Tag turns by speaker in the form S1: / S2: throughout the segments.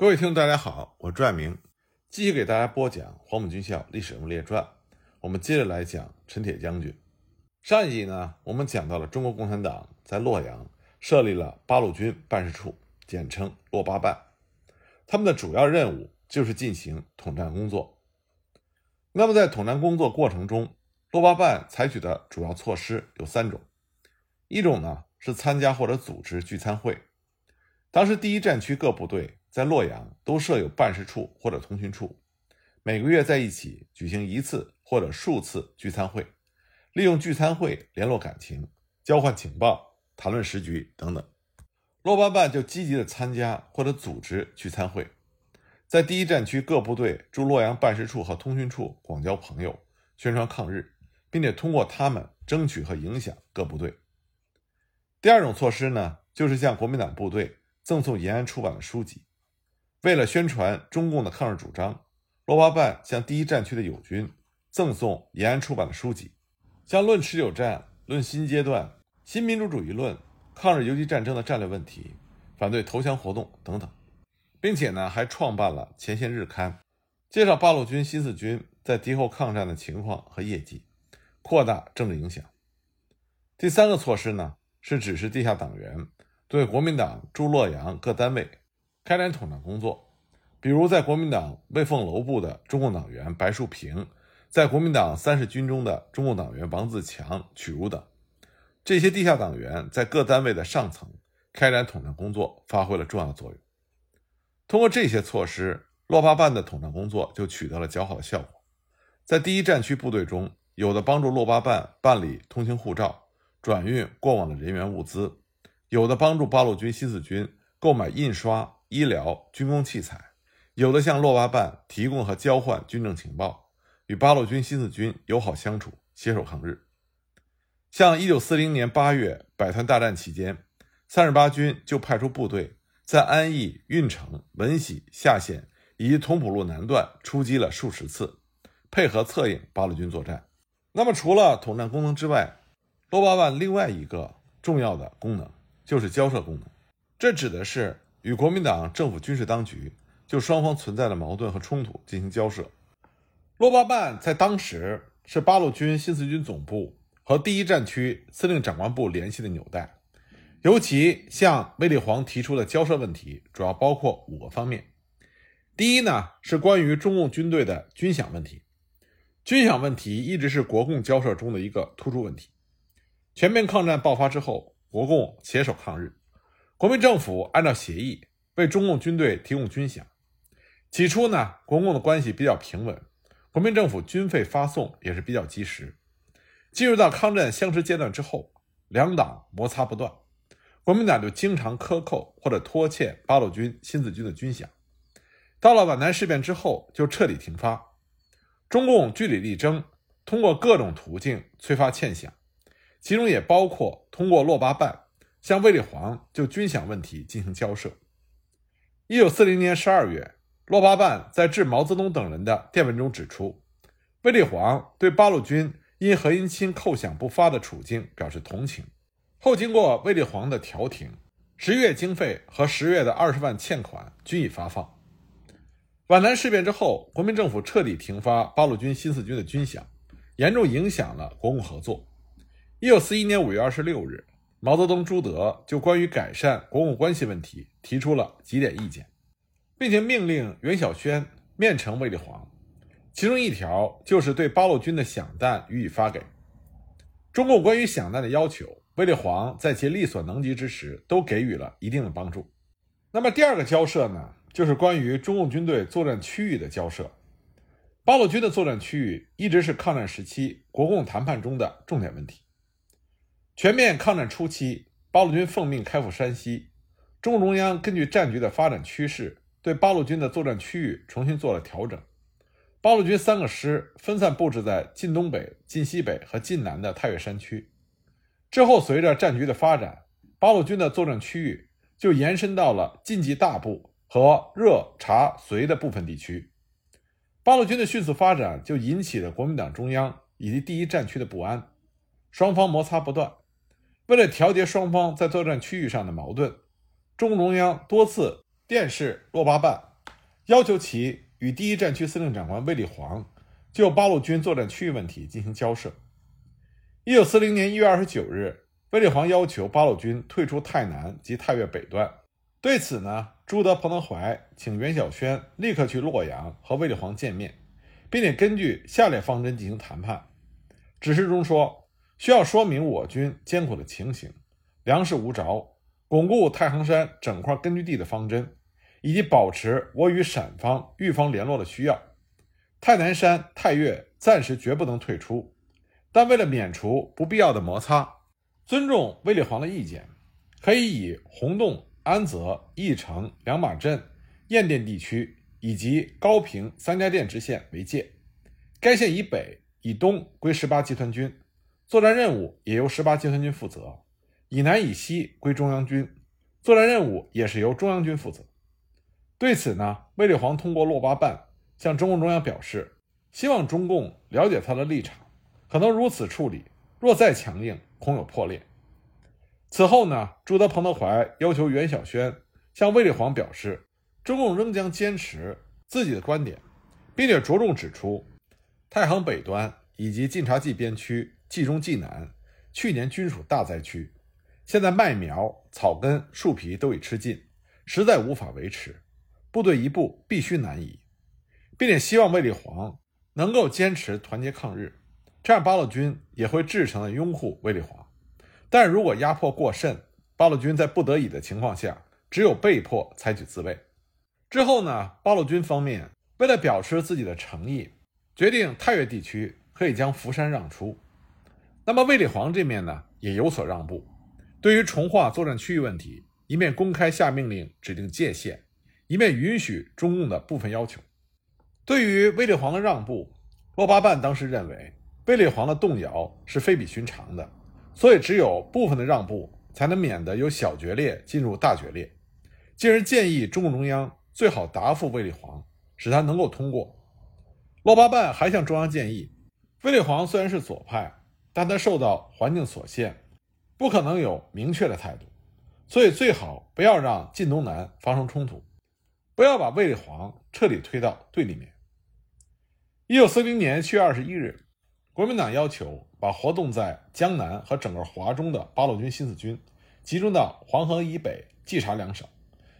S1: 各位听众，大家好，我朱爱明，继续给大家播讲《黄埔军校历史人物列传》。我们接着来讲陈铁将军。上一集呢，我们讲到了中国共产党在洛阳设立了八路军办事处，简称洛八办。他们的主要任务就是进行统战工作。那么在统战工作过程中，洛八办采取的主要措施有三种：一种呢是参加或者组织聚餐会。当时第一战区各部队。在洛阳都设有办事处或者通讯处，每个月在一起举行一次或者数次聚餐会，利用聚餐会联络感情、交换情报、谈论时局等等。洛八办就积极的参加或者组织聚餐会，在第一战区各部队驻洛阳办事处和通讯处广交朋友，宣传抗日，并且通过他们争取和影响各部队。第二种措施呢，就是向国民党部队赠送延安出版的书籍。为了宣传中共的抗日主张，洛八办向第一战区的友军赠送延安出版的书籍，像《论持久战》《论新阶段》《新民主主义论》《抗日游击战争的战略问题》《反对投降活动》等等，并且呢还创办了《前线日刊》，介绍八路军新四军在敌后抗战的情况和业绩，扩大政治影响。第三个措施呢是指示地下党员对国民党驻洛阳各单位。开展统战工作，比如在国民党魏凤楼部的中共党员白树平，在国民党三十军中的中共党员王自强、曲如等，这些地下党员在各单位的上层开展统战工作，发挥了重要作用。通过这些措施，洛八办的统战工作就取得了较好的效果。在第一战区部队中，有的帮助洛八办办理通行护照、转运过往的人员物资，有的帮助八路军新四军购买印刷。医疗、军工器材，有的向洛巴办提供和交换军政情报，与八路军新四军友好相处，携手抗日。像一九四零年八月百团大战期间，三十八军就派出部队在安义、运城、闻喜、下县以及同蒲路南段出击了数十次，配合策应八路军作战。那么，除了统战功能之外，洛巴办另外一个重要的功能就是交涉功能，这指的是。与国民党政府军事当局就双方存在的矛盾和冲突进行交涉。洛巴办在当时是八路军新四军总部和第一战区司令长官部联系的纽带。尤其向卫立煌提出的交涉问题，主要包括五个方面。第一呢，是关于中共军队的军饷问题。军饷问题一直是国共交涉中的一个突出问题。全面抗战爆发之后，国共携手抗日。国民政府按照协议为中共军队提供军饷。起初呢，国共的关系比较平稳，国民政府军费发送也是比较及时。进入到抗战相持阶段之后，两党摩擦不断，国民党就经常克扣或者拖欠八路军新四军的军饷。到了皖南事变之后，就彻底停发。中共据理力争，通过各种途径催发欠饷，其中也包括通过洛八办。向卫立煌就军饷问题进行交涉。一九四零年十二月，洛巴办在致毛泽东等人的电文中指出，卫立煌对八路军因何应钦扣饷不发的处境表示同情。后经过卫立煌的调停，十月经费和十月的二十万欠款均已发放。皖南事变之后，国民政府彻底停发八路军新四军的军饷，严重影响了国共合作。一九四一年五月二十六日。毛泽东、朱德就关于改善国共关系问题提出了几点意见，并且命令袁晓轩面呈卫立煌。其中一条就是对八路军的饷弹予以发给。中共关于饷弹的要求，卫立煌在其力所能及之时都给予了一定的帮助。那么第二个交涉呢，就是关于中共军队作战区域的交涉。八路军的作战区域一直是抗战时期国共谈判中的重点问题。全面抗战初期，八路军奉命开赴山西，中共中央根据战局的发展趋势，对八路军的作战区域重新做了调整。八路军三个师分散布置在晋东北、晋西北和晋南的太岳山区。之后，随着战局的发展，八路军的作战区域就延伸到了晋冀大部和热察绥的部分地区。八路军的迅速发展就引起了国民党中央以及第一战区的不安，双方摩擦不断。为了调节双方在作战区域上的矛盾，中共中央多次电示洛八办，要求其与第一战区司令长官卫立煌就八路军作战区域问题进行交涉。一九四零年一月二十九日，卫立煌要求八路军退出太南及太岳北段。对此呢，朱德、彭德怀请袁晓轩立刻去洛阳和卫立煌见面，并且根据下列方针进行谈判。指示中说，需要说明我军艰苦的情形，粮食无着，巩固太行山整块根据地的方针，以及保持我与陕方、豫方联络的需要。太南山、太岳暂时绝不能退出，但为了免除不必要的摩擦，尊重卫立煌的意见，可以以洪洞。安泽、义城、两马镇、雁店地区以及高平三家店支线为界，该线以北、以东归十八集团军，作战任务也由十八集团军负责；以南、以西归中央军，作战任务也是由中央军负责。对此呢，卫立煌通过洛八办向中共中央表示，希望中共了解他的立场，可能如此处理，若再强硬，恐有破裂。此后呢，朱德、彭德怀要求袁晓轩向卫立煌表示，中共仍将坚持自己的观点，并且着重指出，太行北端以及晋察冀边区冀中冀南去年均属大灾区，现在麦苗、草根、树皮都已吃尽，实在无法维持，部队一部必须南移，并且希望卫立煌能够坚持团结抗日，这样八路军也会至诚地拥护卫立煌。但如果压迫过甚，八路军在不得已的情况下，只有被迫采取自卫。之后呢，八路军方面为了表示自己的诚意，决定太岳地区可以将福山让出。那么卫立煌这面呢，也有所让步。对于重划作战区域问题，一面公开下命令指定界限，一面允许中共的部分要求。对于卫立煌的让步，洛巴办当时认为卫立煌的动摇是非比寻常的。所以，只有部分的让步，才能免得由小决裂进入大决裂。进而建议中共中央最好答复卫立煌，使他能够通过。洛巴办还向中央建议，卫立煌虽然是左派，但他受到环境所限，不可能有明确的态度，所以最好不要让晋东南发生冲突，不要把卫立煌彻底推到对立面。一九四零年七月二十一日，国民党要求。把活动在江南和整个华中的八路军新四军集中到黄河以北冀察两省，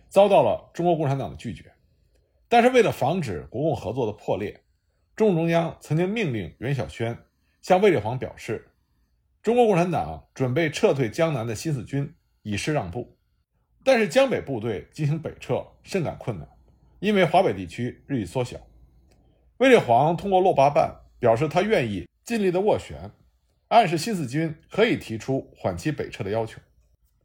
S1: 遭到了中国共产党的拒绝。但是为了防止国共合作的破裂，中共中央曾经命令袁晓轩向卫立煌表示，中国共产党准备撤退江南的新四军，以示让步。但是江北部队进行北撤甚感困难，因为华北地区日益缩小。卫立煌通过洛八办表示，他愿意尽力的斡旋。暗示新四军可以提出缓期北撤的要求，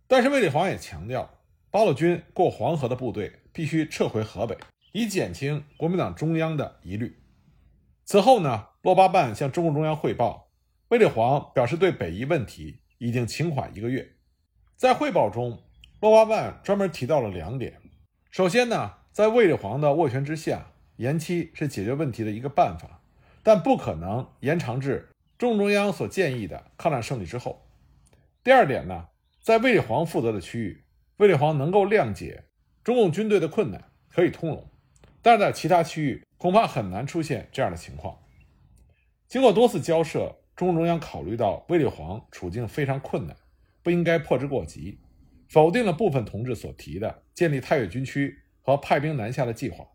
S1: 但是卫立煌也强调，八路军过黄河的部队必须撤回河北，以减轻国民党中央的疑虑。此后呢，洛巴办向中共中央汇报，卫立煌表示对北移问题已经请缓一个月。在汇报中，洛巴办专门提到了两点：首先呢，在卫立煌的斡旋之下，延期是解决问题的一个办法，但不可能延长至。中共中央所建议的抗战胜利之后，第二点呢，在卫立煌负责的区域，卫立煌能够谅解中共军队的困难，可以通融；但是在其他区域，恐怕很难出现这样的情况。经过多次交涉，中共中央考虑到卫立煌处境非常困难，不应该迫之过急，否定了部分同志所提的建立太岳军区和派兵南下的计划，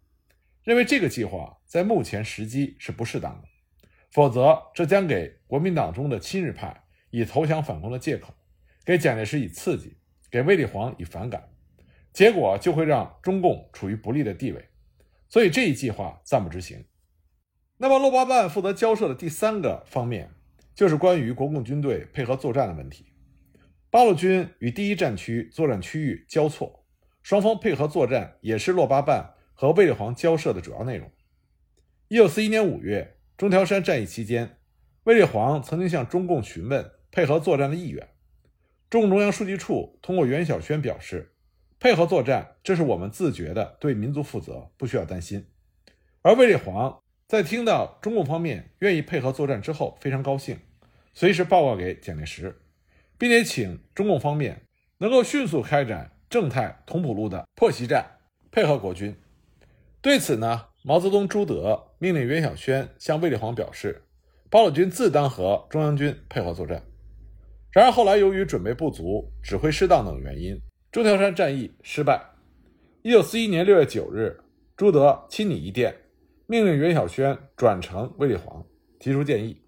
S1: 认为这个计划在目前时机是不适当的。否则，这将给国民党中的亲日派以投降反攻的借口，给蒋介石以刺激，给卫立煌以反感，结果就会让中共处于不利的地位。所以这一计划暂不执行。那么，洛巴办负责交涉的第三个方面，就是关于国共军队配合作战的问题。八路军与第一战区作战区域交错，双方配合作战也是洛巴办和卫立煌交涉的主要内容。一九四一年五月。中条山战役期间，卫立煌曾经向中共询问配合作战的意愿。中共中央书记处通过袁晓轩表示，配合作战，这是我们自觉的对民族负责，不需要担心。而卫立煌在听到中共方面愿意配合作战之后，非常高兴，随时报告给蒋介石，并且请中共方面能够迅速开展正太同浦路的破袭战，配合国军。对此呢，毛泽东、朱德命令袁晓轩向卫立煌表示，八路军自当和中央军配合作战。然而后来由于准备不足、指挥失当等原因，中条山战役失败。一九四一年六月九日，朱德亲拟一电，命令袁晓轩转呈卫立煌，提出建议。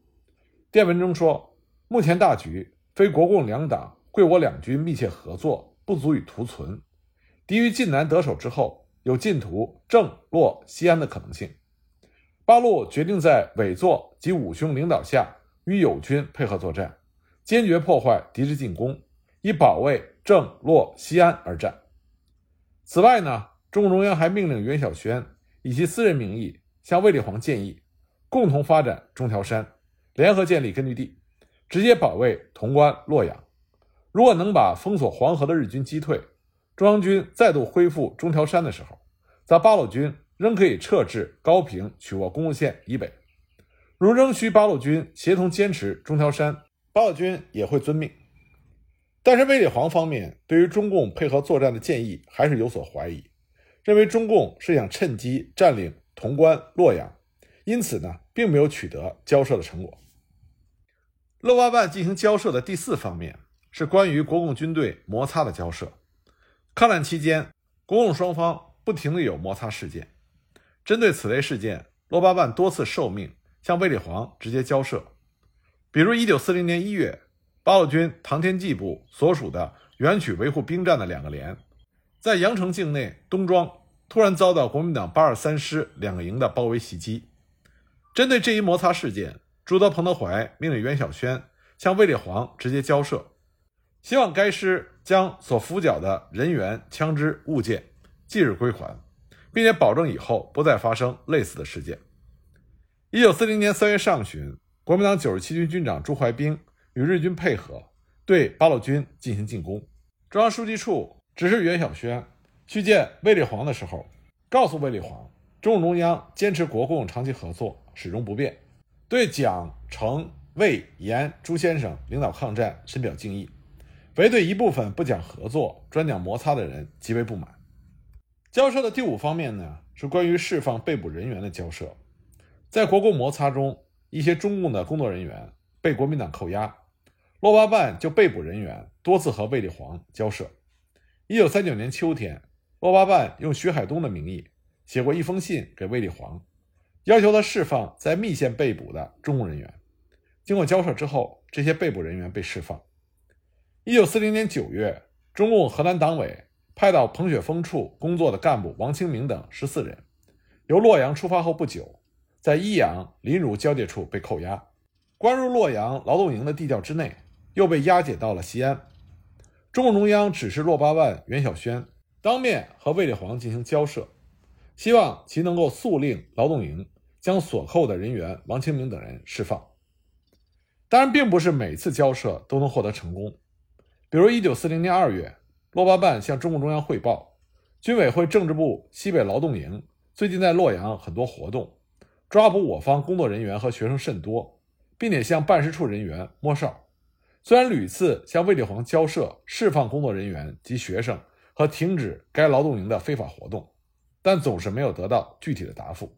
S1: 电文中说：“目前大局非国共两党贵我两军密切合作，不足以图存。敌于晋南得手之后，有进图郑、洛、西安的可能性。八路决定在委座及武兄领导下，与友军配合作战，坚决破坏敌之进攻，以保卫郑、洛、西安而战。此外呢，中共中央还命令袁晓轩以其私人名义向卫立煌建议，共同发展中条山。”联合建立根据地，直接保卫潼关、洛阳。如果能把封锁黄河的日军击退，中央军再度恢复中条山的时候，则八路军仍可以撤至高平，取握公路线以北。如仍需八路军协同坚持中条山，八路军也会遵命。但是卫立煌方面对于中共配合作战的建议还是有所怀疑，认为中共是想趁机占领潼关、洛阳，因此呢，并没有取得交涉的成果。六八办进行交涉的第四方面是关于国共军队摩擦的交涉。抗战期间，国共双方不停的有摩擦事件。针对此类事件，六八办多次受命向卫立煌直接交涉。比如，一九四零年一月，八路军唐天际部所属的原曲维护兵站的两个连，在阳城境内东庄突然遭到国民党八二三师两个营的包围袭击。针对这一摩擦事件，朱德、彭德怀命令袁晓轩向卫立煌直接交涉，希望该师将所俘缴的人员、枪支、物件即日归还，并且保证以后不再发生类似的事件。一九四零年三月上旬，国民党九十七军军长朱怀冰与日军配合，对八路军进行进攻。中央书记处指示袁晓轩去见卫立煌的时候，告诉卫立煌，中共中央坚持国共长期合作，始终不变。对蒋、程、魏、阎朱先生领导抗战深表敬意，唯对一部分不讲合作、专讲摩擦的人极为不满。交涉的第五方面呢，是关于释放被捕人员的交涉。在国共摩擦中，一些中共的工作人员被国民党扣押，洛巴办就被捕人员多次和卫立煌交涉。一九三九年秋天，洛巴办用徐海东的名义写过一封信给卫立煌。要求他释放在密县被捕的中共人员。经过交涉之后，这些被捕人员被释放。一九四零年九月，中共河南党委派到彭雪枫处工作的干部王清明等十四人，由洛阳出发后不久，在益阳临汝交界处被扣押，关入洛阳劳动营的地窖之内，又被押解到了西安。中共中央指示骆八万、袁晓轩当面和卫立煌进行交涉。希望其能够速令劳动营将所扣的人员王清明等人释放。当然，并不是每次交涉都能获得成功。比如，一九四零年二月，洛巴办向中共中央汇报，军委会政治部西北劳动营最近在洛阳很多活动，抓捕我方工作人员和学生甚多，并且向办事处人员摸哨。虽然屡次向卫立煌交涉释放工作人员及学生和停止该劳动营的非法活动。但总是没有得到具体的答复。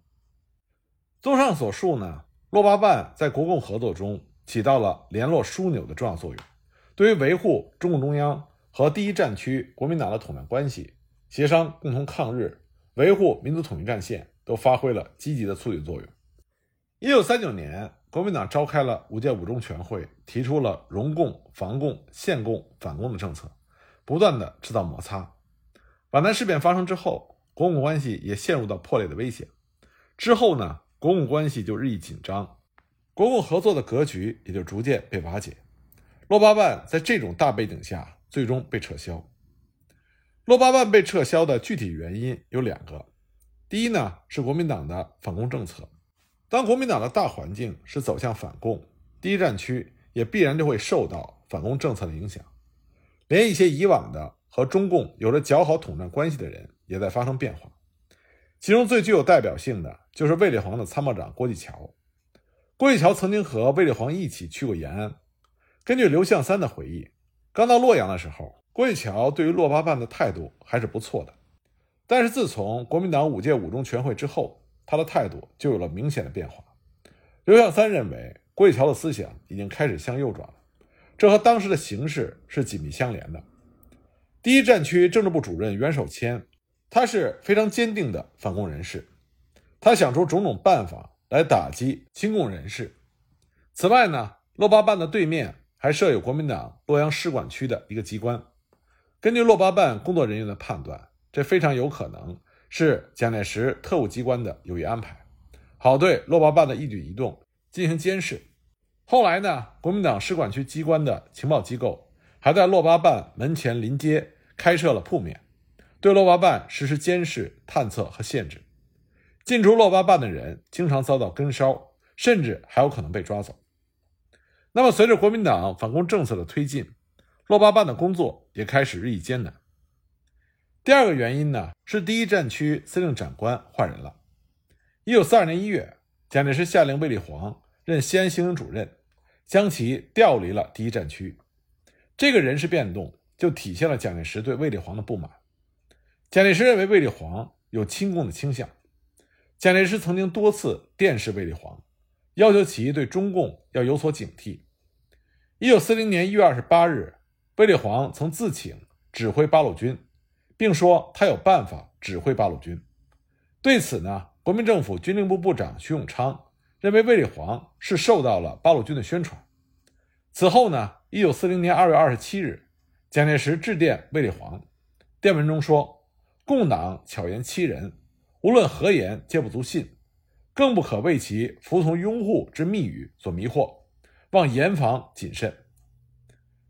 S1: 综上所述呢，洛巴办在国共合作中起到了联络枢纽的重要作用，对于维护中共中央和第一战区国民党的统战关系、协商共同抗日、维护民族统一战线都发挥了积极的促进作用。一九三九年，国民党召开了五届五中全会，提出了容共、防共、限共、反共的政策，不断的制造摩擦。皖南事变发生之后。国共关系也陷入到破裂的危险。之后呢，国共关系就日益紧张，国共合作的格局也就逐渐被瓦解。洛巴万在这种大背景下，最终被撤销。洛巴万被撤销的具体原因有两个：第一呢，是国民党的反共政策。当国民党的大环境是走向反共，第一战区也必然就会受到反共政策的影响。连一些以往的和中共有着较好统战关系的人。也在发生变化，其中最具有代表性的就是卫立煌的参谋长郭继桥。郭继桥曾经和卫立煌一起去过延安。根据刘向三的回忆，刚到洛阳的时候，郭继桥对于洛八办的态度还是不错的。但是自从国民党五届五中全会之后，他的态度就有了明显的变化。刘向三认为，郭义桥的思想已经开始向右转了，这和当时的形势是紧密相连的。第一战区政治部主任袁守谦，他是非常坚定的反共人士，他想出种种办法来打击亲共人士。此外呢，洛巴办的对面还设有国民党洛阳使馆区的一个机关。根据洛巴办工作人员的判断，这非常有可能是蒋介石特务机关的有意安排。好对洛巴办的一举一动进行监视。后来呢，国民党使馆区机关的情报机构还在洛巴办门前临街开设了铺面，对洛巴办实施监视、探测和限制。进出洛巴办的人经常遭到跟梢，甚至还有可能被抓走。那么，随着国民党反攻政策的推进，洛巴办的工作也开始日益艰难。第二个原因呢，是第一战区司令长官换人了。一九四二年一月，蒋介石下令卫立煌任西安行营主任，将其调离了第一战区。这个人事变动就体现了蒋介石对卫立煌的不满。蒋介石认为卫立煌有亲共的倾向。蒋介石曾经多次电示卫立煌，要求其对中共要有所警惕。一九四零年一月二十八日，卫立煌曾自请指挥八路军，并说他有办法指挥八路军。对此呢？国民政府军令部部长徐永昌认为卫立煌是受到了八路军的宣传。此后呢，一九四零年二月二十七日，蒋介石致电卫立煌，电文中说：“共党巧言欺人，无论何言皆不足信，更不可为其服从拥护之密语所迷惑，望严防谨慎。”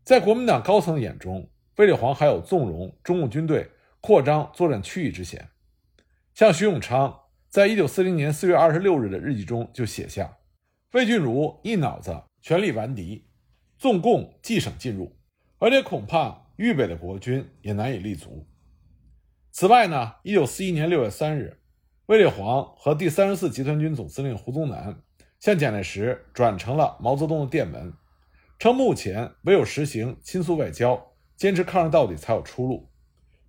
S1: 在国民党高层眼中，卫立煌还有纵容中共军队扩张作战区域之嫌，像徐永昌。在一九四零年四月二十六日的日记中，就写下：“魏俊如一脑子全力顽敌，纵共冀省进入，而且恐怕豫北的国军也难以立足。”此外呢，一九四一年六月三日，卫立煌和第三十四集团军总司令胡宗南向蒋介石转呈了毛泽东的电文，称目前唯有实行亲苏外交，坚持抗日到底才有出路，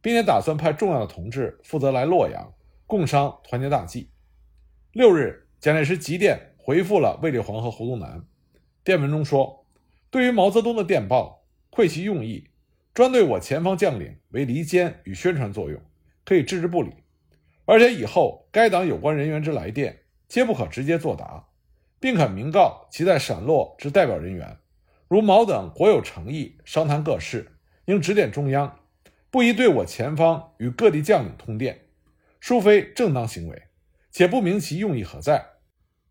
S1: 并且打算派重要的同志负责来洛阳。共商团结大计。六日，蒋介石急电回复了卫立煌和胡宗南。电文中说：“对于毛泽东的电报，窥其用意，专对我前方将领为离间与宣传作用，可以置之不理。而且以后该党有关人员之来电，皆不可直接作答，并可明告其在陕洛之代表人员，如毛等国有诚意商谈各事，应指点中央，不宜对我前方与各地将领通电。”殊非正当行为，且不明其用意何在。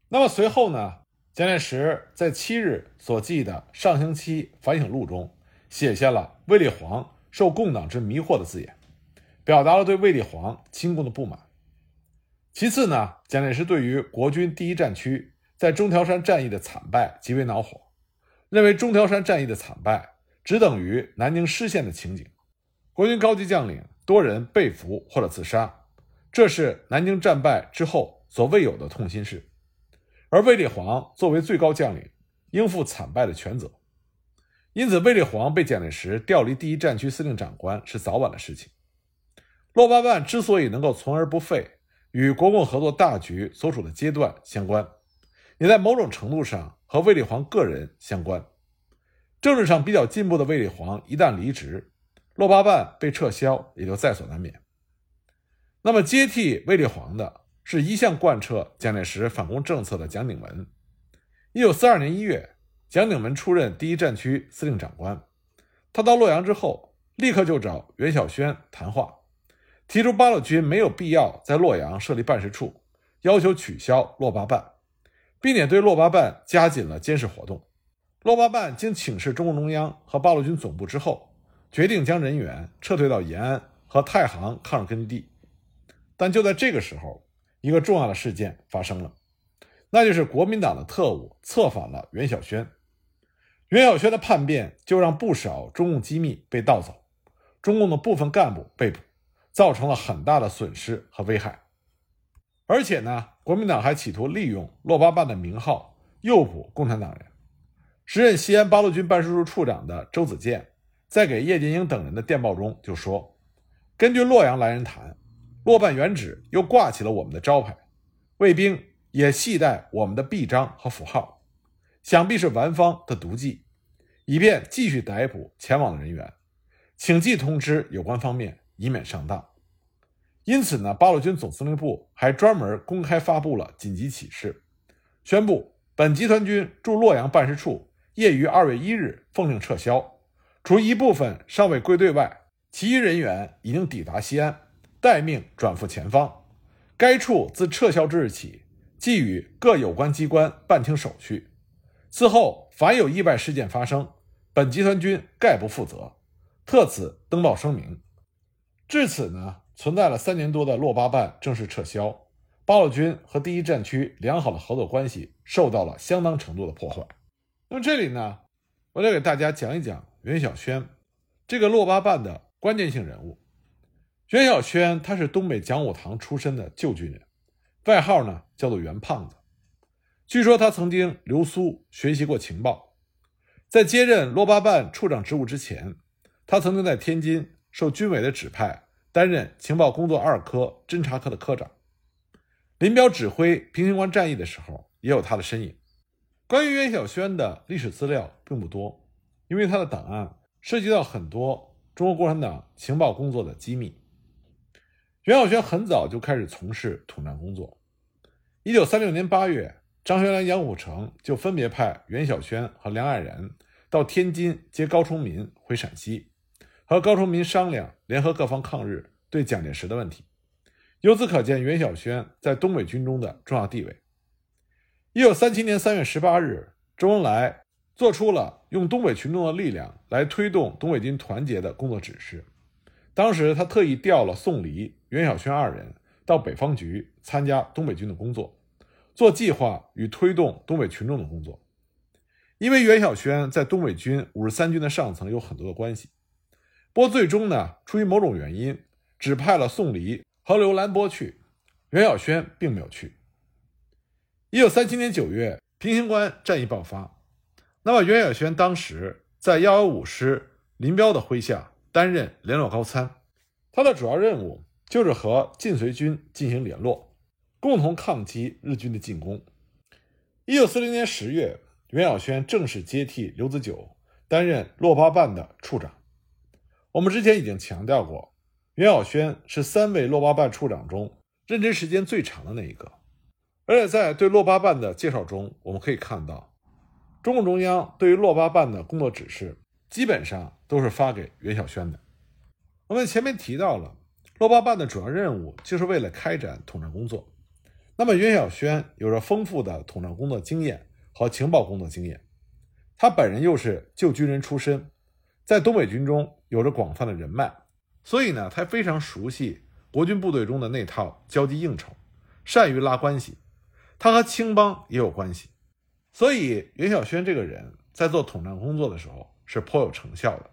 S1: 那么随后呢？蒋介石在七日所记的上星期反省录中，写下了卫立煌受共党之迷惑的字眼，表达了对卫立煌亲共的不满。其次呢，蒋介石对于国军第一战区在中条山战役的惨败极为恼火，认为中条山战役的惨败只等于南京失陷的情景，国军高级将领多人被俘或者自杀。这是南京战败之后所未有的痛心事，而卫立煌作为最高将领，应负惨败的全责。因此，卫立煌被蒋介石调离第一战区司令长官是早晚的事情。洛巴万之所以能够存而不废，与国共合作大局所处的阶段相关，也在某种程度上和卫立煌个人相关。政治上比较进步的卫立煌一旦离职，洛巴办被撤销也就在所难免。那么接替卫立煌的是一向贯彻蒋介石反攻政策的蒋鼎文。一九四二年一月，蒋鼎文出任第一战区司令长官。他到洛阳之后，立刻就找袁晓轩谈话，提出八路军没有必要在洛阳设立办事处，要求取消洛巴办，并且对洛巴办加紧了监视活动。洛巴办经请示中共中央和八路军总部之后，决定将人员撤退到延安和太行抗日根据地。但就在这个时候，一个重要的事件发生了，那就是国民党的特务策反了袁晓轩。袁晓轩的叛变就让不少中共机密被盗走，中共的部分干部被捕，造成了很大的损失和危害。而且呢，国民党还企图利用洛巴办的名号诱捕共产党人。时任西安八路军办事处处长的周子健，在给叶剑英等人的电报中就说：“根据洛阳来人谈。”落办原址又挂起了我们的招牌，卫兵也系带我们的臂章和符号，想必是顽方的毒计，以便继续逮捕前往的人员，请即通知有关方面，以免上当。因此呢，八路军总司令部还专门公开发布了紧急启事，宣布本集团军驻洛阳办事处业于二月一日奉令撤销，除一部分尚未归队外，其余人员已经抵达西安。待命转赴前方。该处自撤销之日起，即与各有关机关办清手续。此后凡有意外事件发生，本集团军概不负责。特此登报声明。至此呢，存在了三年多的洛巴办正式撤销，八路军和第一战区良好的合作关系受到了相当程度的破坏。那么这里呢，我再给大家讲一讲袁晓轩这个洛八办的关键性人物。袁晓轩他是东北讲武堂出身的旧军人，外号呢叫做袁胖子。据说他曾经留苏学习过情报，在接任洛八办处长职务之前，他曾经在天津受军委的指派担任情报工作二科侦察科的科长。林彪指挥平型关战役的时候，也有他的身影。关于袁晓轩的历史资料并不多，因为他的档案涉及到很多中国共产党情报工作的机密。袁晓轩很早就开始从事统战工作。一九三六年八月，张学良、杨虎城就分别派袁晓轩和梁爱然到天津接高崇民回陕西，和高崇民商量联合各方抗日对蒋介石的问题。由此可见，袁晓轩在东北军中的重要地位。一九三七年三月十八日，周恩来做出了用东北群众的力量来推动东北军团结的工作指示。当时他特意调了宋黎、袁晓轩二人到北方局参加东北军的工作，做计划与推动东北群众的工作。因为袁晓轩在东北军五十三军的上层有很多的关系，不过最终呢，出于某种原因，只派了宋黎和刘兰波去，袁晓轩并没有去。一九三七年九月，平型关战役爆发，那么袁晓轩当时在幺幺五师林彪的麾下。担任联络高参，他的主要任务就是和晋绥军进行联络，共同抗击日军的进攻。一九四零年十月，袁晓轩正式接替刘子久担任洛八办的处长。我们之前已经强调过，袁晓轩是三位洛八办处长中任职时间最长的那一个。而且在对洛八办的介绍中，我们可以看到，中共中央对于洛八办的工作指示。基本上都是发给袁晓轩的。我们前面提到了，洛八办的主要任务就是为了开展统战工作。那么袁晓轩有着丰富的统战工作经验和情报工作经验，他本人又是旧军人出身，在东北军中有着广泛的人脉，所以呢，他非常熟悉国军部队中的那套交际应酬，善于拉关系。他和青帮也有关系，所以袁晓轩这个人在做统战工作的时候。是颇有成效的，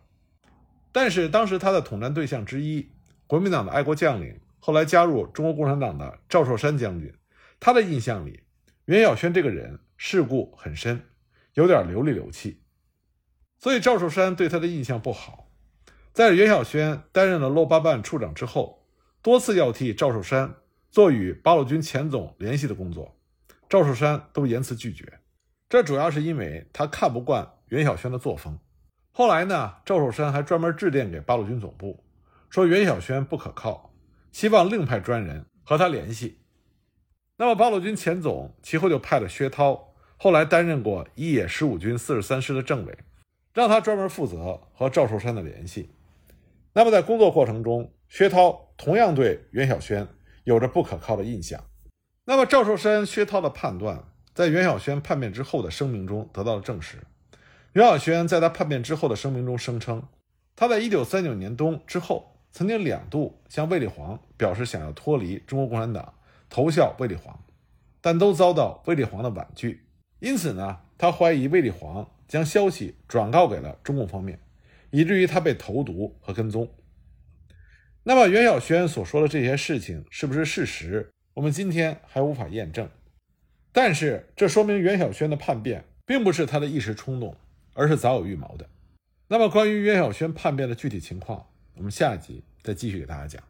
S1: 但是当时他的统战对象之一，国民党的爱国将领，后来加入中国共产党的赵寿山将军，他的印象里，袁晓轩这个人世故很深，有点流里流气，所以赵寿山对他的印象不好。在袁晓轩担任了洛八办处长之后，多次要替赵寿山做与八路军前总联系的工作，赵寿山都严词拒绝。这主要是因为他看不惯袁晓轩的作风。后来呢，赵寿山还专门致电给八路军总部，说袁晓轩不可靠，希望另派专人和他联系。那么八路军前总其后就派了薛涛，后来担任过一野十五军四十三师的政委，让他专门负责和赵寿山的联系。那么在工作过程中，薛涛同样对袁晓轩有着不可靠的印象。那么赵寿山、薛涛的判断，在袁晓轩叛变之后的声明中得到了证实。袁晓轩在他叛变之后的声明中声称，他在1939年冬之后曾经两度向卫立煌表示想要脱离中国共产党，投效卫立煌，但都遭到卫立煌的婉拒。因此呢，他怀疑卫立煌将消息转告给了中共方面，以至于他被投毒和跟踪。那么袁晓轩所说的这些事情是不是事实？我们今天还无法验证。但是这说明袁晓轩的叛变并不是他的一时冲动。而是早有预谋的。那么，关于袁晓轩叛变的具体情况，我们下一集再继续给大家讲。